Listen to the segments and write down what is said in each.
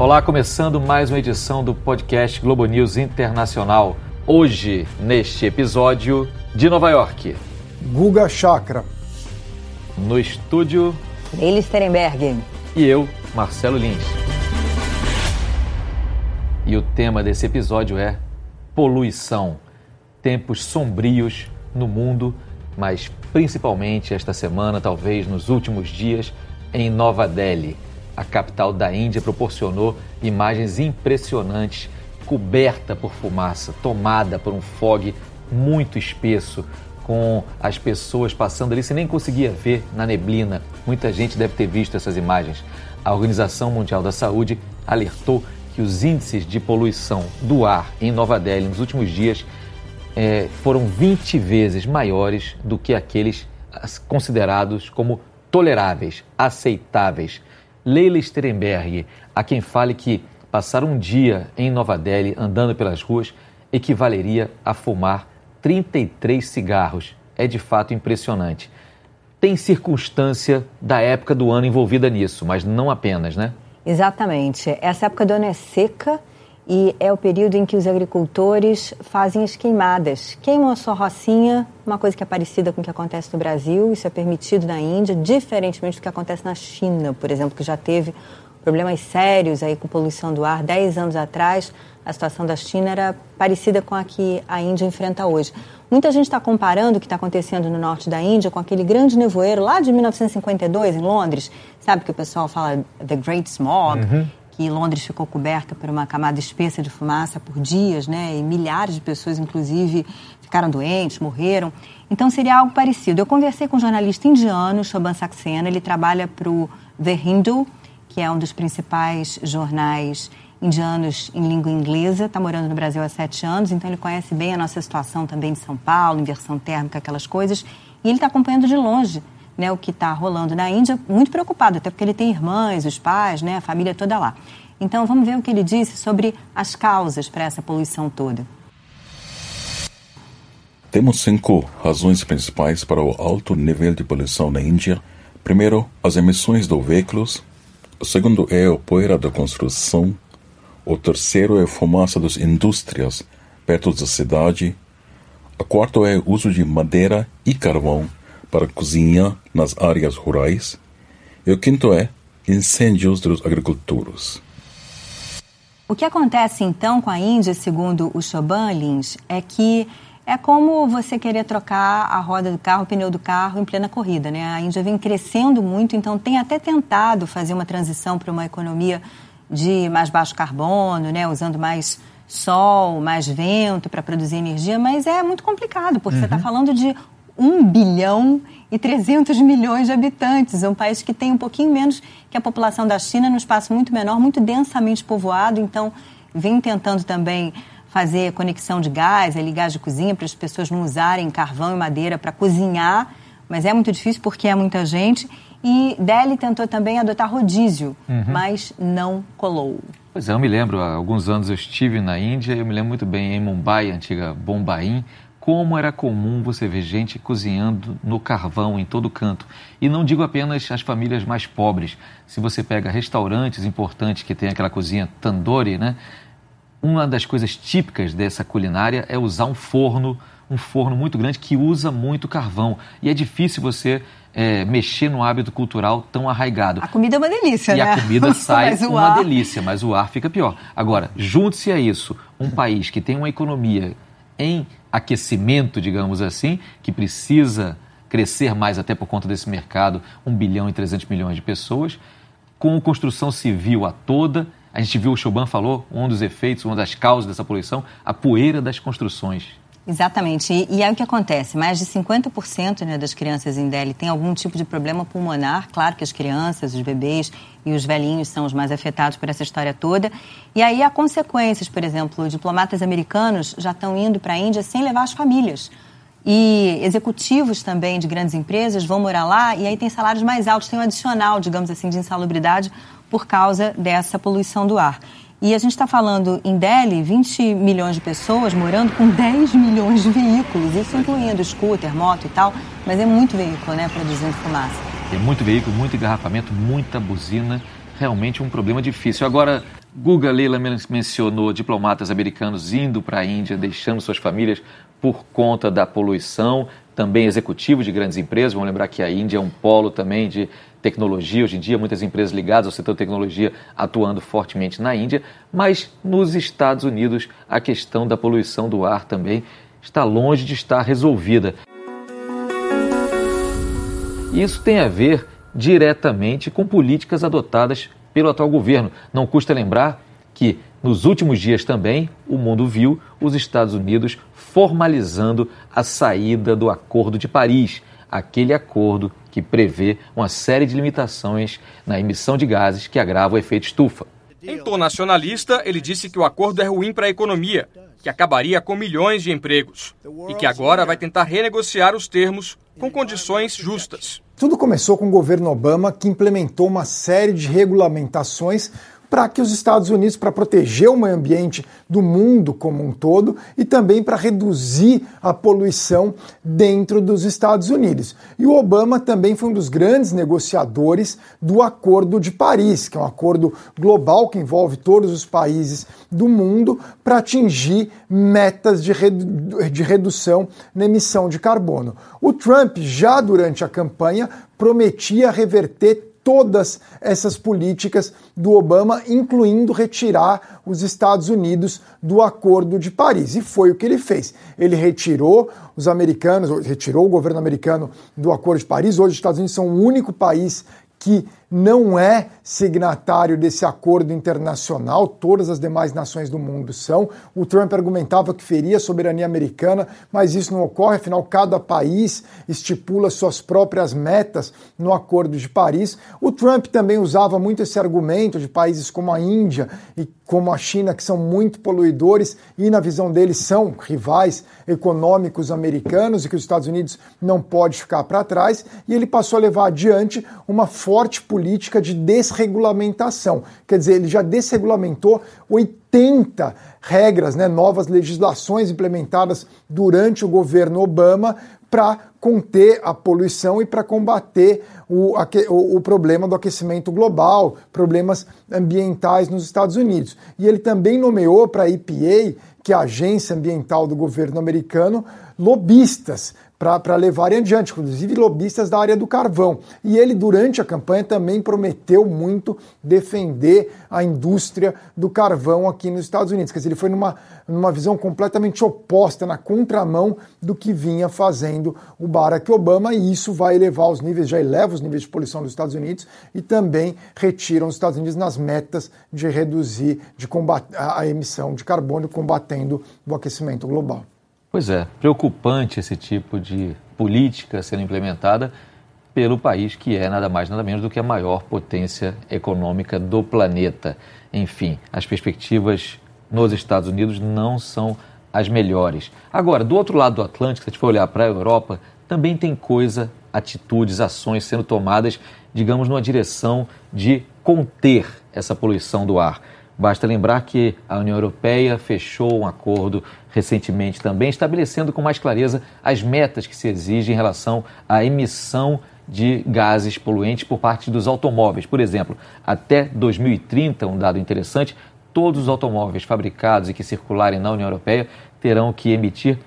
Olá, começando mais uma edição do podcast Globo News Internacional. Hoje, neste episódio de Nova York. Guga Chakra. No estúdio. Leila Sterenberg. E eu, Marcelo Lins. E o tema desse episódio é poluição. Tempos sombrios no mundo, mas principalmente esta semana, talvez nos últimos dias, em Nova Delhi a capital da Índia proporcionou imagens impressionantes, coberta por fumaça, tomada por um fog muito espesso, com as pessoas passando ali, você nem conseguia ver na neblina. Muita gente deve ter visto essas imagens. A Organização Mundial da Saúde alertou que os índices de poluição do ar em Nova Delhi nos últimos dias é, foram 20 vezes maiores do que aqueles considerados como toleráveis, aceitáveis. Leila Sterenberg, a quem fale que passar um dia em Nova Delhi andando pelas ruas equivaleria a fumar 33 cigarros. É de fato impressionante. Tem circunstância da época do ano envolvida nisso, mas não apenas, né? Exatamente. Essa época do ano é seca e é o período em que os agricultores fazem as queimadas. Queimam a sua rocinha, uma coisa que é parecida com o que acontece no Brasil, isso é permitido na Índia, diferentemente do que acontece na China, por exemplo, que já teve problemas sérios aí com poluição do ar. Dez anos atrás, a situação da China era parecida com a que a Índia enfrenta hoje. Muita gente está comparando o que está acontecendo no norte da Índia com aquele grande nevoeiro lá de 1952 em Londres. Sabe que o pessoal fala The Great Smog? Uhum que Londres ficou coberta por uma camada espessa de fumaça por dias, né? E milhares de pessoas, inclusive, ficaram doentes, morreram. Então seria algo parecido. Eu conversei com um jornalista indiano, Shoban Saxena, ele trabalha para o The Hindu, que é um dos principais jornais indianos em língua inglesa, está morando no Brasil há sete anos, então ele conhece bem a nossa situação também de São Paulo, inversão térmica, aquelas coisas, e ele está acompanhando de longe né, o que está rolando na Índia, muito preocupado, até porque ele tem irmãs, os pais, né, a família toda lá. Então vamos ver o que ele disse sobre as causas para essa poluição toda. Temos cinco razões principais para o alto nível de poluição na Índia. Primeiro, as emissões de veículos. O segundo é a poeira da construção. O terceiro é a fumaça das indústrias perto da cidade. O quarto é o uso de madeira e carvão para cozinhar nas áreas rurais. E o quinto é incêndios dos agricultores. O que acontece então com a Índia, segundo o Choban Lins, é que é como você querer trocar a roda do carro, o pneu do carro em plena corrida, né? A Índia vem crescendo muito, então tem até tentado fazer uma transição para uma economia de mais baixo carbono, né? Usando mais sol, mais vento para produzir energia, mas é muito complicado, porque uhum. você está falando de 1 bilhão e 300 milhões de habitantes. É um país que tem um pouquinho menos que a população da China, num espaço muito menor, muito densamente povoado. Então, vem tentando também fazer conexão de gás, ali gás de cozinha, para as pessoas não usarem carvão e madeira para cozinhar. Mas é muito difícil porque é muita gente. E Delhi tentou também adotar rodízio, uhum. mas não colou. Pois é, eu me lembro, há alguns anos eu estive na Índia, eu me lembro muito bem em Mumbai, antiga Bombaim, como era comum você ver gente cozinhando no carvão em todo canto. E não digo apenas as famílias mais pobres. Se você pega restaurantes importantes que tem aquela cozinha tandoori, né? Uma das coisas típicas dessa culinária é usar um forno, um forno muito grande que usa muito carvão. E é difícil você é, mexer no hábito cultural tão arraigado. A comida é uma delícia, e né? E a comida sai uma ar... delícia, mas o ar fica pior. Agora, junte-se a isso um país que tem uma economia em aquecimento, digamos assim, que precisa crescer mais até por conta desse mercado, 1 bilhão e 300 milhões de pessoas, com construção civil a toda. A gente viu, o Choban falou, um dos efeitos, uma das causas dessa poluição, a poeira das construções. Exatamente. E, e o que acontece. Mais de 50% né, das crianças em Delhi têm algum tipo de problema pulmonar. Claro que as crianças, os bebês e os velhinhos são os mais afetados por essa história toda. E aí há consequências. Por exemplo, diplomatas americanos já estão indo para a Índia sem levar as famílias. E executivos também de grandes empresas vão morar lá e aí tem salários mais altos, tem um adicional, digamos assim, de insalubridade por causa dessa poluição do ar. E a gente está falando em Delhi, 20 milhões de pessoas morando com 10 milhões de veículos, isso incluindo scooter, moto e tal, mas é muito veículo, né, produzindo fumaça. É muito veículo, muito engarrafamento, muita buzina, realmente um problema difícil. Agora, Guga Leila mencionou diplomatas americanos indo para a Índia, deixando suas famílias por conta da poluição, também executivos de grandes empresas. Vamos lembrar que a Índia é um polo também de tecnologia. Hoje em dia, muitas empresas ligadas ao setor de tecnologia atuando fortemente na Índia. Mas nos Estados Unidos, a questão da poluição do ar também está longe de estar resolvida. Isso tem a ver diretamente com políticas adotadas pelo atual governo. Não custa lembrar que, nos últimos dias também, o mundo viu os Estados Unidos formalizando a saída do Acordo de Paris, aquele acordo que prevê uma série de limitações na emissão de gases que agravam o efeito estufa. Em tom nacionalista, ele disse que o acordo é ruim para a economia, que acabaria com milhões de empregos e que agora vai tentar renegociar os termos com condições justas. Tudo começou com o governo Obama, que implementou uma série de regulamentações para que os Estados Unidos, para proteger o meio ambiente do mundo como um todo e também para reduzir a poluição dentro dos Estados Unidos. E o Obama também foi um dos grandes negociadores do Acordo de Paris, que é um acordo global que envolve todos os países do mundo para atingir metas de, redu de redução na emissão de carbono. O Trump, já durante a campanha, prometia reverter todas essas políticas do Obama, incluindo retirar os Estados Unidos do Acordo de Paris. E foi o que ele fez. Ele retirou os americanos, retirou o governo americano do Acordo de Paris. Hoje os Estados Unidos são o único país que não é signatário desse acordo internacional, todas as demais nações do mundo são. O Trump argumentava que feria a soberania americana, mas isso não ocorre, afinal, cada país estipula suas próprias metas no Acordo de Paris. O Trump também usava muito esse argumento de países como a Índia e como a China, que são muito poluidores e, na visão dele, são rivais econômicos americanos e que os Estados Unidos não pode ficar para trás. E ele passou a levar adiante uma forte política política de desregulamentação. Quer dizer, ele já desregulamentou 80 regras, né, novas legislações implementadas durante o governo Obama para conter a poluição e para combater o, o, o, problema do aquecimento global, problemas ambientais nos Estados Unidos. E ele também nomeou para a EPA, que é a agência ambiental do governo americano, lobistas para levarem adiante, inclusive lobistas da área do carvão. E ele, durante a campanha, também prometeu muito defender a indústria do carvão aqui nos Estados Unidos. Quer dizer, ele foi numa, numa visão completamente oposta, na contramão do que vinha fazendo o Barack Obama, e isso vai elevar os níveis, já eleva os níveis de poluição dos Estados Unidos e também retiram os Estados Unidos nas metas de reduzir de combater a emissão de carbono, combatendo o aquecimento global. Pois é, preocupante esse tipo de política sendo implementada pelo país que é nada mais nada menos do que a maior potência econômica do planeta. Enfim, as perspectivas nos Estados Unidos não são as melhores. Agora, do outro lado do Atlântico, se a gente for olhar para a Europa, também tem coisa, atitudes, ações sendo tomadas, digamos, numa direção de conter essa poluição do ar. Basta lembrar que a União Europeia fechou um acordo recentemente também, estabelecendo com mais clareza as metas que se exigem em relação à emissão de gases poluentes por parte dos automóveis. Por exemplo, até 2030, um dado interessante, todos os automóveis fabricados e que circularem na União Europeia terão que emitir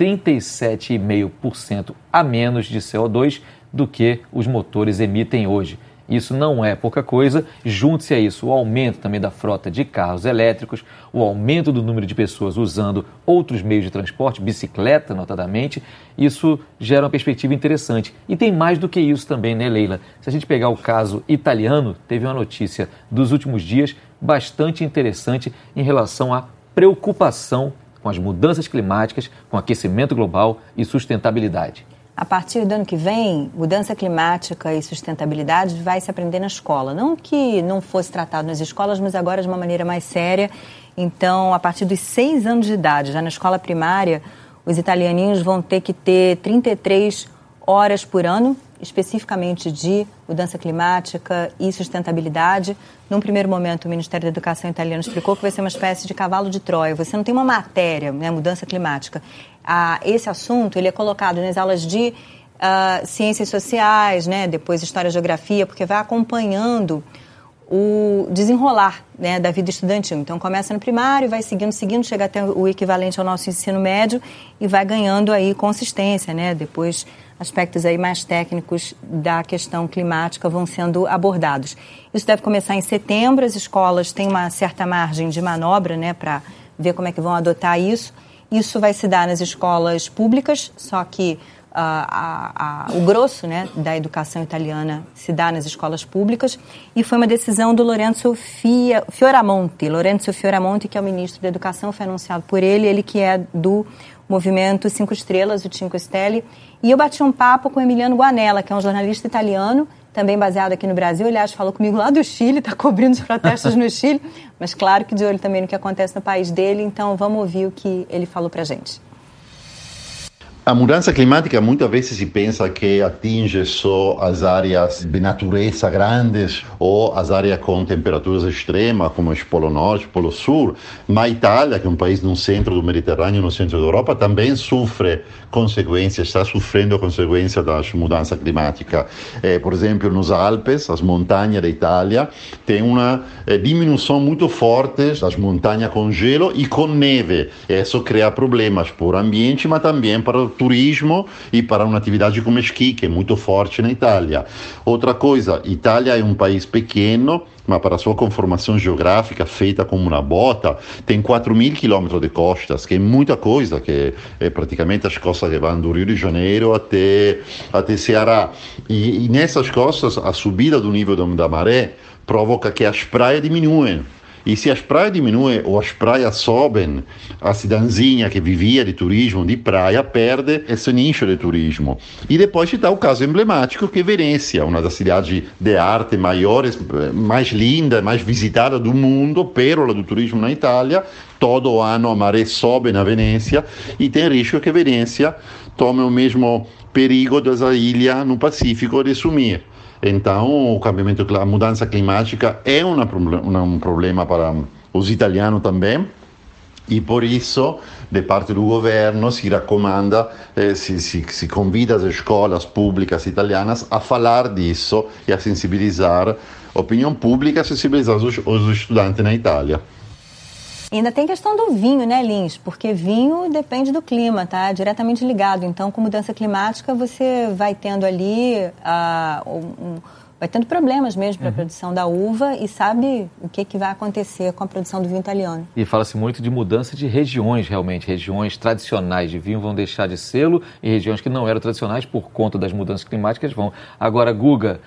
37,5% a menos de CO2 do que os motores emitem hoje. Isso não é pouca coisa. Junte-se a isso o aumento também da frota de carros elétricos, o aumento do número de pessoas usando outros meios de transporte, bicicleta, notadamente. Isso gera uma perspectiva interessante. E tem mais do que isso também, né, Leila? Se a gente pegar o caso italiano, teve uma notícia dos últimos dias bastante interessante em relação à preocupação com as mudanças climáticas, com aquecimento global e sustentabilidade. A partir do ano que vem, mudança climática e sustentabilidade vai se aprender na escola. Não que não fosse tratado nas escolas, mas agora de uma maneira mais séria. Então, a partir dos seis anos de idade, já na escola primária, os italianinhos vão ter que ter 33 horas por ano, especificamente de mudança climática e sustentabilidade. Num primeiro momento, o Ministério da Educação italiano explicou que vai ser uma espécie de cavalo de Troia. Você não tem uma matéria, né, mudança climática a, esse assunto ele é colocado nas aulas de uh, ciências sociais, né, depois história e geografia, porque vai acompanhando o desenrolar né, da vida estudantil. Então começa no primário, vai seguindo, seguindo, chega até o equivalente ao nosso ensino médio e vai ganhando aí consistência, né? Depois aspectos aí mais técnicos da questão climática vão sendo abordados. Isso deve começar em setembro, as escolas têm uma certa margem de manobra, né, para ver como é que vão adotar isso. Isso vai se dar nas escolas públicas, só que a, a, o grosso né, da educação italiana se dá nas escolas públicas e foi uma decisão do Lorenzo Fia, Fioramonte. Lorenzo Fioramonte, que é o ministro da Educação, foi anunciado por ele, ele que é do movimento Cinco Estrelas, o Cinco Stelle. E eu bati um papo com Emiliano Guanella, que é um jornalista italiano, também baseado aqui no Brasil. Aliás, falou comigo lá do Chile, está cobrindo os protestos no Chile, mas claro que de olho também no que acontece no país dele. Então vamos ouvir o que ele falou para gente. A mudança climática muitas vezes se pensa que atinge só as áreas de natureza grandes ou as áreas com temperaturas extremas, como o Polo Norte, o Polo Sul, mas a Itália, que é um país no centro do Mediterrâneo, no centro da Europa, também sofre consequências, está sofrendo consequências das mudanças climáticas. Eh, por exemplo, nos Alpes, as montanhas da Itália, tem uma eh, diminuição muito forte das montanhas com gelo e com neve. Isso cria problemas para o ambiente, mas também para turismo e para uma atividade como esqui, que é muito forte na Itália. Outra coisa, Itália é um país pequeno, mas para sua conformação geográfica, feita como uma bota, tem 4 mil quilômetros de costas, que é muita coisa, que é praticamente as costas que vão do Rio de Janeiro até, até Ceará. E, e nessas costas, a subida do nível da maré provoca que as praias diminuem. E se as praias diminuem ou as praias sobem, a cidadezinha que vivia de turismo de praia perde esse nicho de turismo. E depois está o caso emblemático que é Venezia, uma das cidades de arte maiores, mais linda, mais visitada do mundo, pérola do turismo na Itália. Todo ano a maré sobe na Venezia e tem risco que Venezia tome o mesmo perigo dessa ilha no Pacífico de sumir. Então, o cambiamento, a mudança climática é uma, um problema para os italianos também. E por isso, de parte do governo, se recomenda, eh, se, se, convida as escolas públicas italianas a falar disso e a sensibilizar a opinião pública, a sensibilizar os, os estudantes na Itália. E ainda tem questão do vinho, né, Lins? Porque vinho depende do clima, tá? Diretamente ligado. Então, com mudança climática, você vai tendo ali uh, um, vai tendo problemas mesmo para a uhum. produção da uva e sabe o que, que vai acontecer com a produção do vinho italiano. E fala-se muito de mudança de regiões, realmente. Regiões tradicionais de vinho vão deixar de sê-lo e regiões que não eram tradicionais por conta das mudanças climáticas vão. Agora, Guga,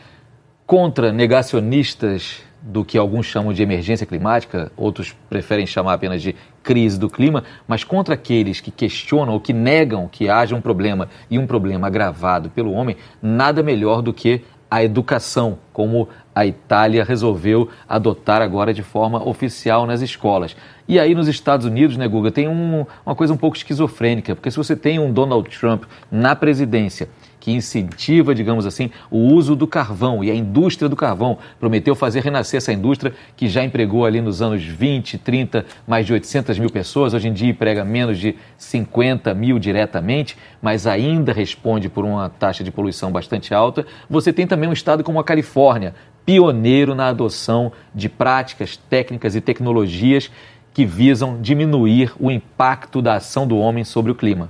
contra negacionistas do que alguns chamam de emergência climática, outros preferem chamar apenas de crise do clima, mas contra aqueles que questionam ou que negam que haja um problema e um problema agravado pelo homem, nada melhor do que a educação, como a Itália resolveu adotar agora de forma oficial nas escolas. E aí nos Estados Unidos, né, Guga, tem um, uma coisa um pouco esquizofrênica, porque se você tem um Donald Trump na presidência que incentiva, digamos assim, o uso do carvão e a indústria do carvão. Prometeu fazer renascer essa indústria que já empregou ali nos anos 20, 30, mais de 800 mil pessoas. Hoje em dia emprega menos de 50 mil diretamente, mas ainda responde por uma taxa de poluição bastante alta. Você tem também um estado como a Califórnia, pioneiro na adoção de práticas, técnicas e tecnologias que visam diminuir o impacto da ação do homem sobre o clima.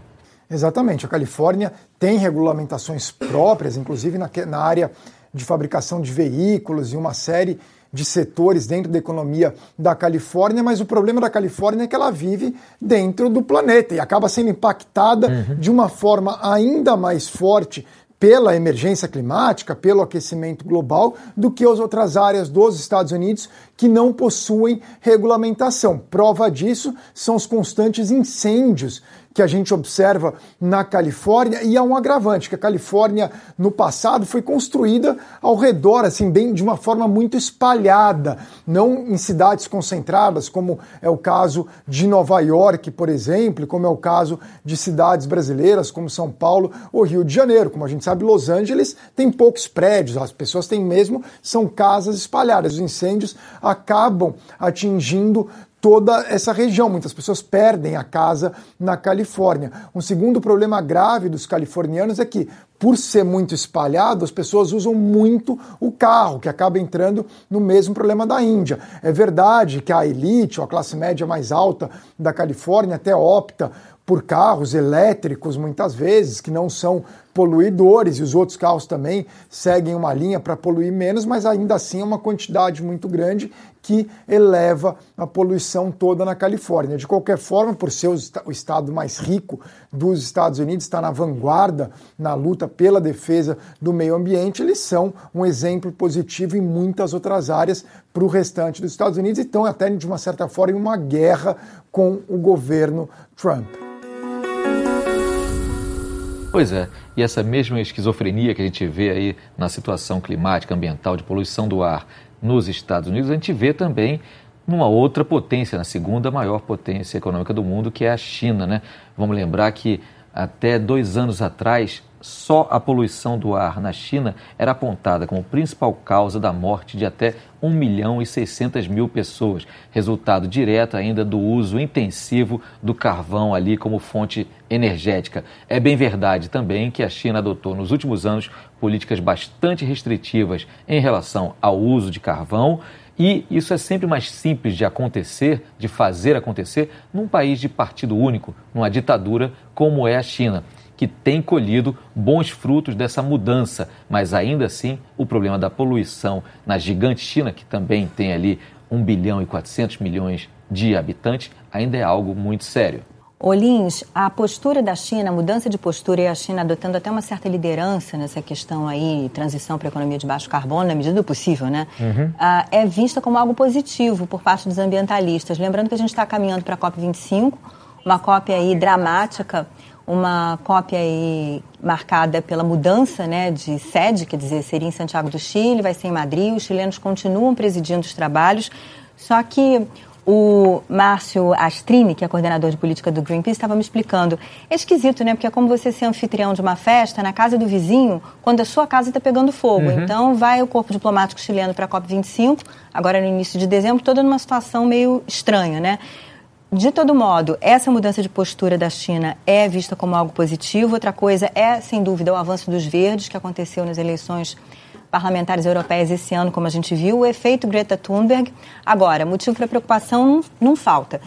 Exatamente. A Califórnia tem regulamentações próprias, inclusive na, na área de fabricação de veículos e uma série de setores dentro da economia da Califórnia, mas o problema da Califórnia é que ela vive dentro do planeta e acaba sendo impactada uhum. de uma forma ainda mais forte pela emergência climática, pelo aquecimento global, do que as outras áreas dos Estados Unidos que não possuem regulamentação. Prova disso são os constantes incêndios que a gente observa na Califórnia e há um agravante, que a Califórnia no passado foi construída ao redor, assim, bem de uma forma muito espalhada, não em cidades concentradas, como é o caso de Nova York, por exemplo, como é o caso de cidades brasileiras como São Paulo ou Rio de Janeiro. Como a gente sabe, Los Angeles tem poucos prédios, as pessoas têm mesmo, são casas espalhadas. Os incêndios acabam atingindo toda essa região. Muitas pessoas perdem a casa na Califórnia. Um segundo problema grave dos californianos é que, por ser muito espalhado, as pessoas usam muito o carro, que acaba entrando no mesmo problema da Índia. É verdade que a elite, ou a classe média mais alta da Califórnia, até opta por carros elétricos muitas vezes, que não são poluidores, e os outros carros também seguem uma linha para poluir menos, mas ainda assim é uma quantidade muito grande que eleva a poluição toda na Califórnia. De qualquer forma, por ser o estado mais rico dos Estados Unidos, está na vanguarda na luta pela defesa do meio ambiente, eles são um exemplo positivo em muitas outras áreas para o restante dos Estados Unidos e estão até, de uma certa forma, em uma guerra com o governo Trump. Pois é, e essa mesma esquizofrenia que a gente vê aí na situação climática, ambiental, de poluição do ar nos Estados Unidos, a gente vê também numa outra potência, na segunda maior potência econômica do mundo, que é a China. Né? Vamos lembrar que até dois anos atrás, só a poluição do ar na China era apontada como principal causa da morte de até 1 milhão e 600 mil pessoas, resultado direto ainda do uso intensivo do carvão ali como fonte energética. É bem verdade também que a China adotou nos últimos anos políticas bastante restritivas em relação ao uso de carvão e isso é sempre mais simples de acontecer, de fazer acontecer, num país de partido único, numa ditadura como é a China que tem colhido bons frutos dessa mudança, mas ainda assim o problema da poluição na gigante China, que também tem ali 1 bilhão e 400 milhões de habitantes, ainda é algo muito sério. Olins, a postura da China, a mudança de postura e a China adotando até uma certa liderança nessa questão aí, transição para a economia de baixo carbono, na medida do possível, né? Uhum. Uh, é vista como algo positivo por parte dos ambientalistas. Lembrando que a gente está caminhando para a COP25, uma COP aí dramática uma cópia aí marcada pela mudança né, de sede, quer dizer, seria em Santiago do Chile, vai ser em Madrid, os chilenos continuam presidindo os trabalhos, só que o Márcio Astrini, que é coordenador de política do Greenpeace, estava me explicando. É esquisito, né? Porque é como você ser anfitrião de uma festa na casa do vizinho, quando a sua casa está pegando fogo. Uhum. Então, vai o corpo diplomático chileno para a COP25, agora no início de dezembro, toda numa situação meio estranha, né? De todo modo, essa mudança de postura da China é vista como algo positivo. Outra coisa é, sem dúvida, o avanço dos verdes, que aconteceu nas eleições parlamentares europeias esse ano, como a gente viu, o efeito Greta Thunberg. Agora, motivo para preocupação não falta.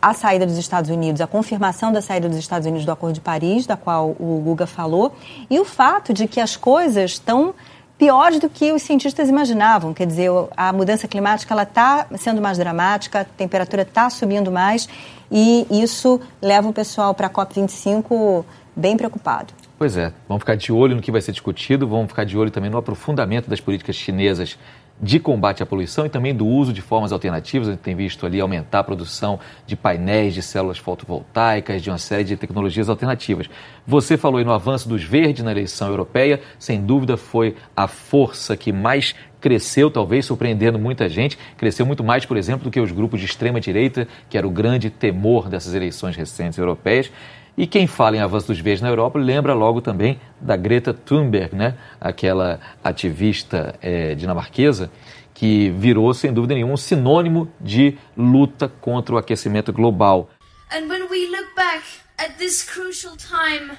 A saída dos Estados Unidos, a confirmação da saída dos Estados Unidos do Acordo de Paris, da qual o Guga falou, e o fato de que as coisas estão piores do que os cientistas imaginavam. Quer dizer, a mudança climática ela está sendo mais dramática, a temperatura está subindo mais e isso leva o pessoal para a COP25 bem preocupado. Pois é, vamos ficar de olho no que vai ser discutido, vamos ficar de olho também no aprofundamento das políticas chinesas de combate à poluição e também do uso de formas alternativas. A gente tem visto ali aumentar a produção de painéis de células fotovoltaicas, de uma série de tecnologias alternativas. Você falou aí no avanço dos verdes na eleição europeia, sem dúvida foi a força que mais cresceu, talvez surpreendendo muita gente. Cresceu muito mais, por exemplo, do que os grupos de extrema-direita, que era o grande temor dessas eleições recentes europeias. E quem fala em avanço dos verdes na Europa lembra logo também da Greta Thunberg, né? aquela ativista é, dinamarquesa que virou, sem dúvida nenhuma, um sinônimo de luta contra o aquecimento global. And when we look back at this crucial time,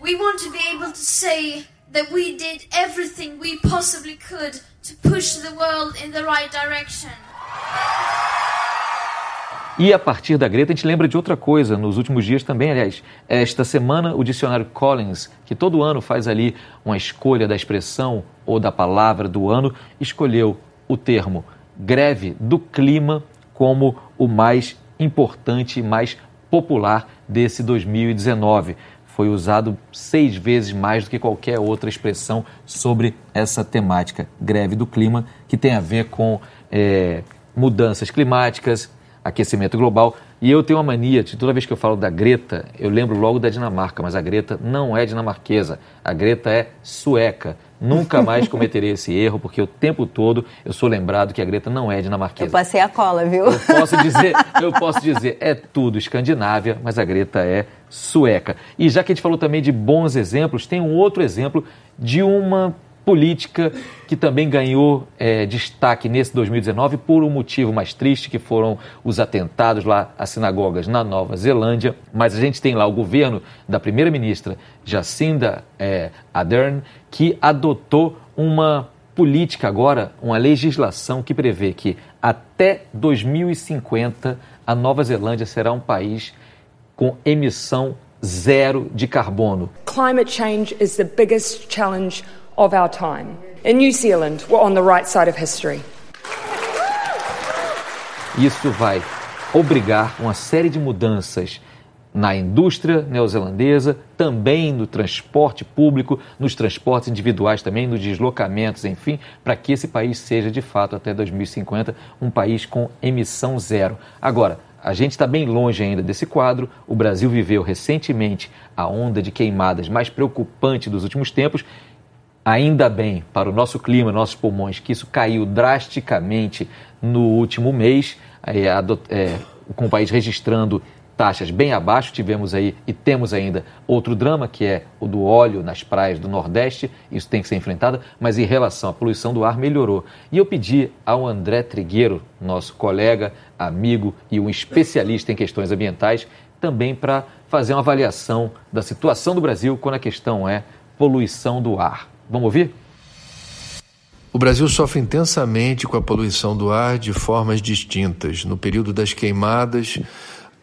we want to be able to say that we did everything we possibly could to push the world in the right direction. E a partir da Greta, a gente lembra de outra coisa. Nos últimos dias também, aliás, esta semana, o dicionário Collins, que todo ano faz ali uma escolha da expressão ou da palavra do ano, escolheu o termo greve do clima como o mais importante e mais popular desse 2019. Foi usado seis vezes mais do que qualquer outra expressão sobre essa temática, greve do clima, que tem a ver com é, mudanças climáticas, aquecimento global. E eu tenho uma mania, de toda vez que eu falo da Greta, eu lembro logo da Dinamarca, mas a Greta não é dinamarquesa, a Greta é sueca. Nunca mais cometerei esse erro, porque o tempo todo eu sou lembrado que a Greta não é dinamarquesa. Eu passei a cola, viu? Eu posso dizer, eu posso dizer, é tudo Escandinávia, mas a Greta é sueca. E já que a gente falou também de bons exemplos, tem um outro exemplo de uma política que também ganhou é, destaque nesse 2019 por um motivo mais triste, que foram os atentados lá às sinagogas na Nova Zelândia. Mas a gente tem lá o governo da primeira-ministra Jacinda é, Ardern, que adotou uma política agora, uma legislação que prevê que até 2050 a Nova Zelândia será um país com emissão zero de carbono. Climate change is the biggest challenge of our time. In New Zealand, we're on the right side of history. Isso vai obrigar uma série de mudanças na indústria neozelandesa, também no transporte público, nos transportes individuais também, nos deslocamentos, enfim, para que esse país seja de fato até 2050 um país com emissão zero. Agora, a gente está bem longe ainda desse quadro. O Brasil viveu recentemente a onda de queimadas mais preocupante dos últimos tempos. Ainda bem para o nosso clima, nossos pulmões, que isso caiu drasticamente no último mês, é, é, com o país registrando taxas bem abaixo. Tivemos aí e temos ainda outro drama, que é o do óleo nas praias do Nordeste. Isso tem que ser enfrentado, mas em relação à poluição do ar, melhorou. E eu pedi ao André Trigueiro, nosso colega, amigo e um especialista em questões ambientais, também para fazer uma avaliação da situação do Brasil quando a questão é poluição do ar. Vamos ouvir? O Brasil sofre intensamente com a poluição do ar de formas distintas. No período das queimadas,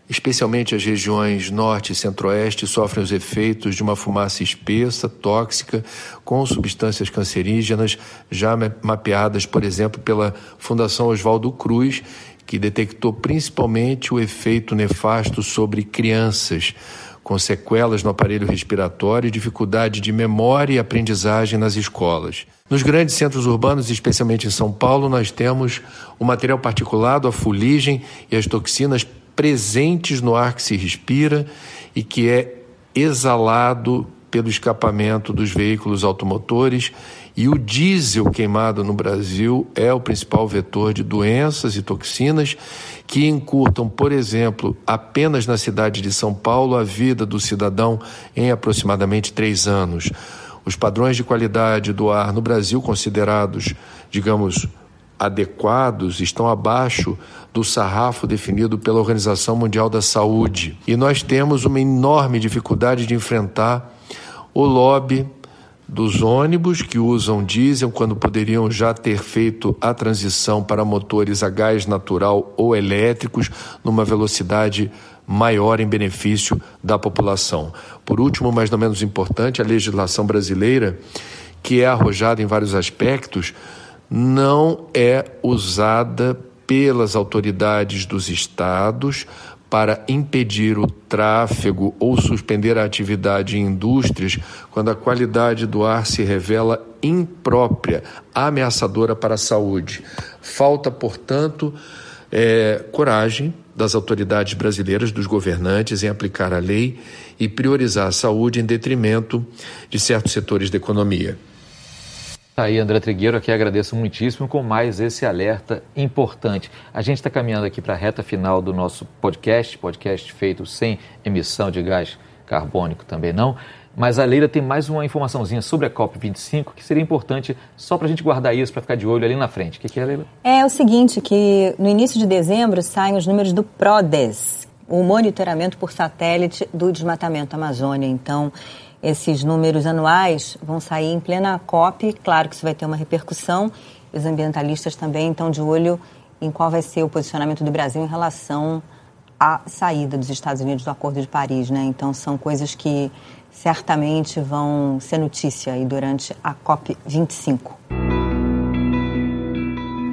Especialmente as regiões norte e centro-oeste sofrem os efeitos de uma fumaça espessa, tóxica, com substâncias cancerígenas, já mapeadas, por exemplo, pela Fundação Oswaldo Cruz, que detectou principalmente o efeito nefasto sobre crianças, com sequelas no aparelho respiratório e dificuldade de memória e aprendizagem nas escolas. Nos grandes centros urbanos, especialmente em São Paulo, nós temos o material particulado, a fuligem e as toxinas presentes no ar que se respira e que é exalado pelo escapamento dos veículos automotores e o diesel queimado no Brasil é o principal vetor de doenças e toxinas que encurtam, por exemplo, apenas na cidade de São Paulo, a vida do cidadão em aproximadamente três anos. Os padrões de qualidade do ar no Brasil, considerados, digamos, adequados estão abaixo do sarrafo definido pela Organização Mundial da Saúde. E nós temos uma enorme dificuldade de enfrentar o lobby dos ônibus que usam diesel quando poderiam já ter feito a transição para motores a gás natural ou elétricos numa velocidade maior em benefício da população. Por último, mas não menos importante, a legislação brasileira, que é arrojada em vários aspectos, não é usada pelas autoridades dos estados para impedir o tráfego ou suspender a atividade em indústrias quando a qualidade do ar se revela imprópria, ameaçadora para a saúde. Falta, portanto, é, coragem das autoridades brasileiras, dos governantes, em aplicar a lei e priorizar a saúde em detrimento de certos setores da economia. Tá aí, André Trigueiro, aqui agradeço muitíssimo com mais esse alerta importante. A gente está caminhando aqui para a reta final do nosso podcast, podcast feito sem emissão de gás carbônico também não. Mas a Leila tem mais uma informaçãozinha sobre a COP25 que seria importante só para a gente guardar isso, para ficar de olho ali na frente. O que, que é, Leila? É o seguinte, que no início de dezembro saem os números do PRODES, o monitoramento por satélite do desmatamento Amazônia. Então, esses números anuais vão sair em plena COP, claro que isso vai ter uma repercussão. Os ambientalistas também estão de olho em qual vai ser o posicionamento do Brasil em relação à saída dos Estados Unidos do Acordo de Paris, né? Então são coisas que certamente vão ser notícia aí durante a COP 25.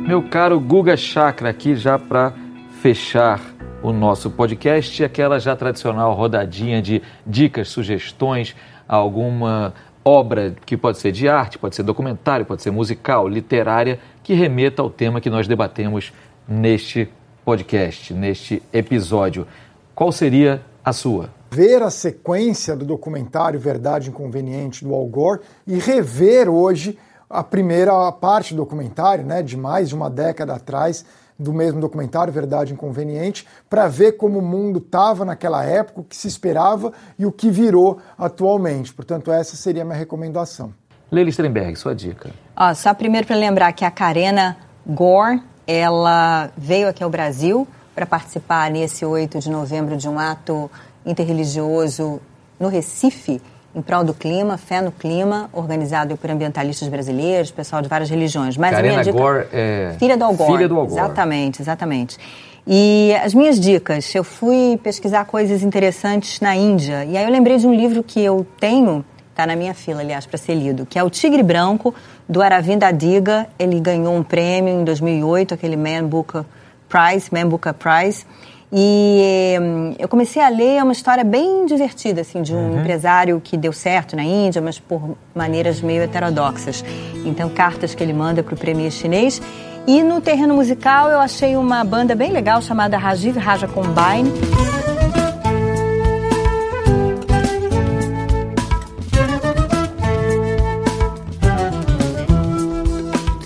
Meu caro Guga Chakra, aqui já para fechar o nosso podcast, aquela já tradicional rodadinha de dicas, sugestões alguma obra que pode ser de arte, pode ser documentário, pode ser musical, literária, que remeta ao tema que nós debatemos neste podcast, neste episódio. Qual seria a sua? Ver a sequência do documentário Verdade Inconveniente do Al Gore e rever hoje a primeira parte do documentário, né, de mais de uma década atrás, do mesmo documentário, Verdade Inconveniente, para ver como o mundo estava naquela época, o que se esperava e o que virou atualmente. Portanto, essa seria a minha recomendação. Leila Strenberg, sua dica. Ó, só primeiro para lembrar que a Karena Gore, ela veio aqui ao Brasil para participar nesse 8 de novembro de um ato interreligioso no Recife, em prol do clima, fé no clima, organizado por ambientalistas brasileiros, pessoal de várias religiões. Mas Karena a minha dica, Gore é filha do Algor. Filha do Algor. Exatamente, exatamente. E as minhas dicas, eu fui pesquisar coisas interessantes na Índia. E aí eu lembrei de um livro que eu tenho, está na minha fila, aliás, para ser lido, que é O Tigre Branco, do Aravinda Adiga. Ele ganhou um prêmio em 2008, aquele Man Booker Prize, Man Booker Prize. E hum, eu comecei a ler uma história bem divertida, assim, de um uhum. empresário que deu certo na Índia, mas por maneiras meio heterodoxas. Então, cartas que ele manda para o premier chinês. E no terreno musical, eu achei uma banda bem legal chamada Rajiv Raja Combine.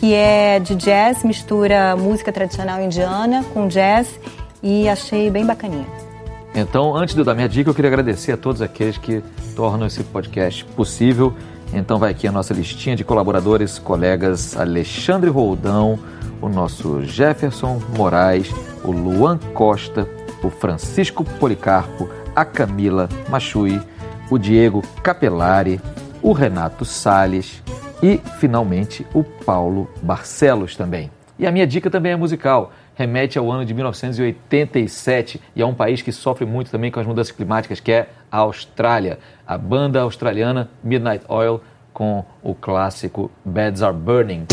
que é de jazz, mistura música tradicional indiana com jazz e achei bem bacaninha. Então, antes de eu dar minha dica, eu queria agradecer a todos aqueles que tornam esse podcast possível. Então, vai aqui a nossa listinha de colaboradores, colegas Alexandre Roldão, o nosso Jefferson Moraes, o Luan Costa, o Francisco Policarpo, a Camila Machui, o Diego Capelari, o Renato Sales e, finalmente, o Paulo Barcelos também. E a minha dica também é musical remete ao ano de 1987 e a um país que sofre muito também com as mudanças climáticas, que é a Austrália. A banda australiana Midnight Oil com o clássico Beds Are Burning.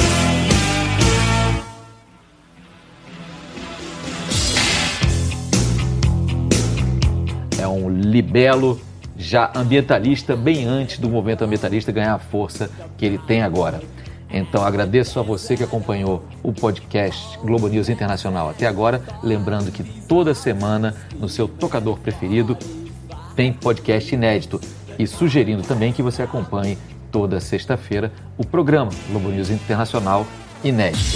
É um libelo já ambientalista, bem antes do movimento ambientalista ganhar a força que ele tem agora. Então agradeço a você que acompanhou o podcast Globo News Internacional até agora, lembrando que toda semana no seu tocador preferido tem podcast inédito e sugerindo também que você acompanhe toda sexta-feira o programa Globo News Internacional inédito.